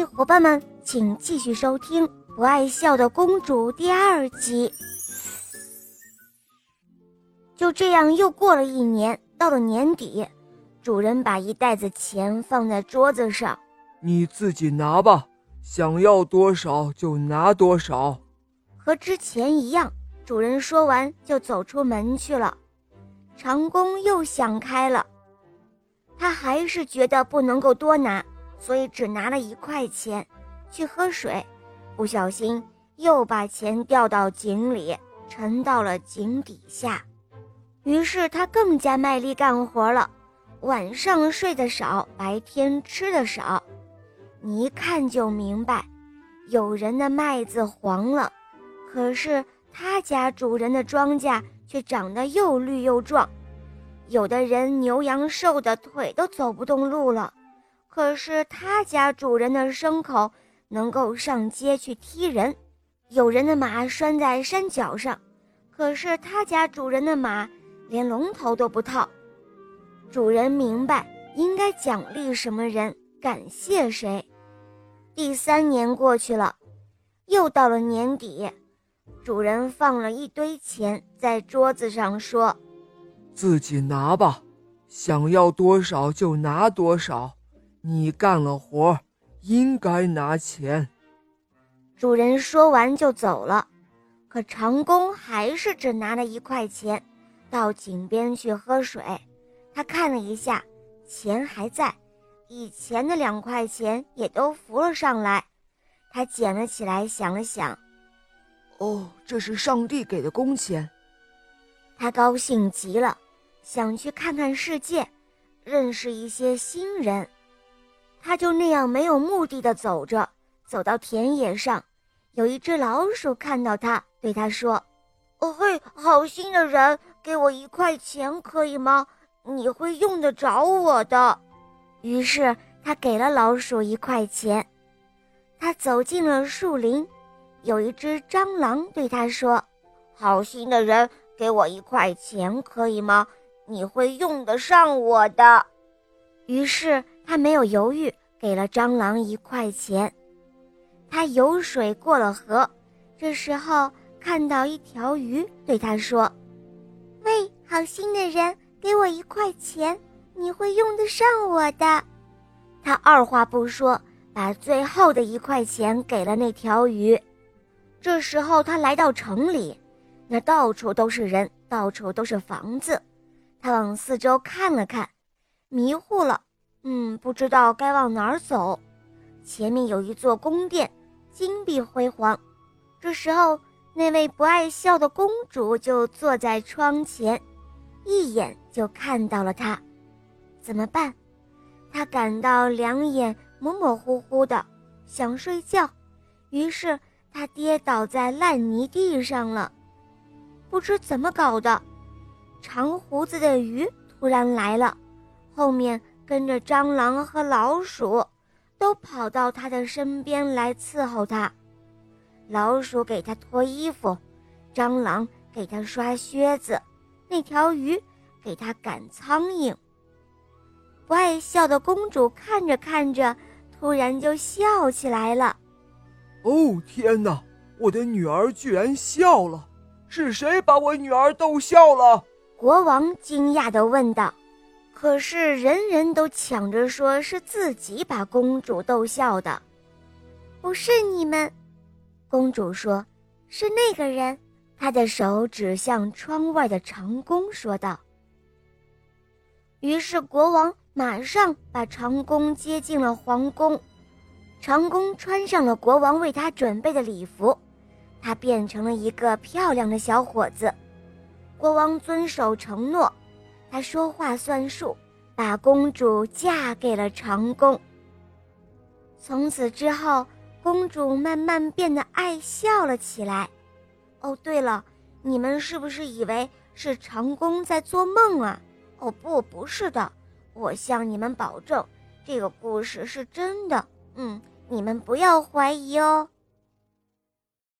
嘿，伙伴们，请继续收听《不爱笑的公主》第二集。就这样，又过了一年，到了年底，主人把一袋子钱放在桌子上，你自己拿吧，想要多少就拿多少。和之前一样，主人说完就走出门去了。长工又想开了，他还是觉得不能够多拿。所以只拿了一块钱，去喝水，不小心又把钱掉到井里，沉到了井底下。于是他更加卖力干活了，晚上睡得少，白天吃的少。你一看就明白，有人的麦子黄了，可是他家主人的庄稼却长得又绿又壮。有的人牛羊瘦的腿都走不动路了。可是他家主人的牲口能够上街去踢人，有人的马拴在山脚上，可是他家主人的马连龙头都不套。主人明白应该奖励什么人，感谢谁。第三年过去了，又到了年底，主人放了一堆钱在桌子上，说：“自己拿吧，想要多少就拿多少。”你干了活，应该拿钱。主人说完就走了，可长工还是只拿了一块钱，到井边去喝水。他看了一下，钱还在，以前的两块钱也都浮了上来。他捡了起来，想了想，哦，这是上帝给的工钱。他高兴极了，想去看看世界，认识一些新人。他就那样没有目的的走着，走到田野上，有一只老鼠看到他，对他说：“哦嘿，好心的人，给我一块钱可以吗？你会用得着我的。”于是他给了老鼠一块钱。他走进了树林，有一只蟑螂对他说：“好心的人，给我一块钱可以吗？你会用得上我的。”于是。他没有犹豫，给了蟑螂一块钱。他游水过了河，这时候看到一条鱼，对他说：“喂，好心的人，给我一块钱，你会用得上我的。”他二话不说，把最后的一块钱给了那条鱼。这时候他来到城里，那到处都是人，到处都是房子。他往四周看了看，迷糊了。嗯，不知道该往哪儿走。前面有一座宫殿，金碧辉煌。这时候，那位不爱笑的公主就坐在窗前，一眼就看到了他。怎么办？他感到两眼模模糊糊的，想睡觉。于是他跌倒在烂泥地上了。不知怎么搞的，长胡子的鱼突然来了，后面。跟着蟑螂和老鼠，都跑到他的身边来伺候他。老鼠给他脱衣服，蟑螂给他刷靴子，那条鱼给他赶苍蝇。不爱笑的公主看着看着，突然就笑起来了。哦天哪！我的女儿居然笑了！是谁把我女儿逗笑了？国王惊讶地问道。可是人人都抢着说是自己把公主逗笑的，不是你们。公主说：“是那个人。”她的手指向窗外的长工说道。于是国王马上把长工接进了皇宫，长工穿上了国王为他准备的礼服，他变成了一个漂亮的小伙子。国王遵守承诺。他说话算数，把公主嫁给了长工。从此之后，公主慢慢变得爱笑了起来。哦，对了，你们是不是以为是长工在做梦啊？哦，不，不是的，我向你们保证，这个故事是真的。嗯，你们不要怀疑哦。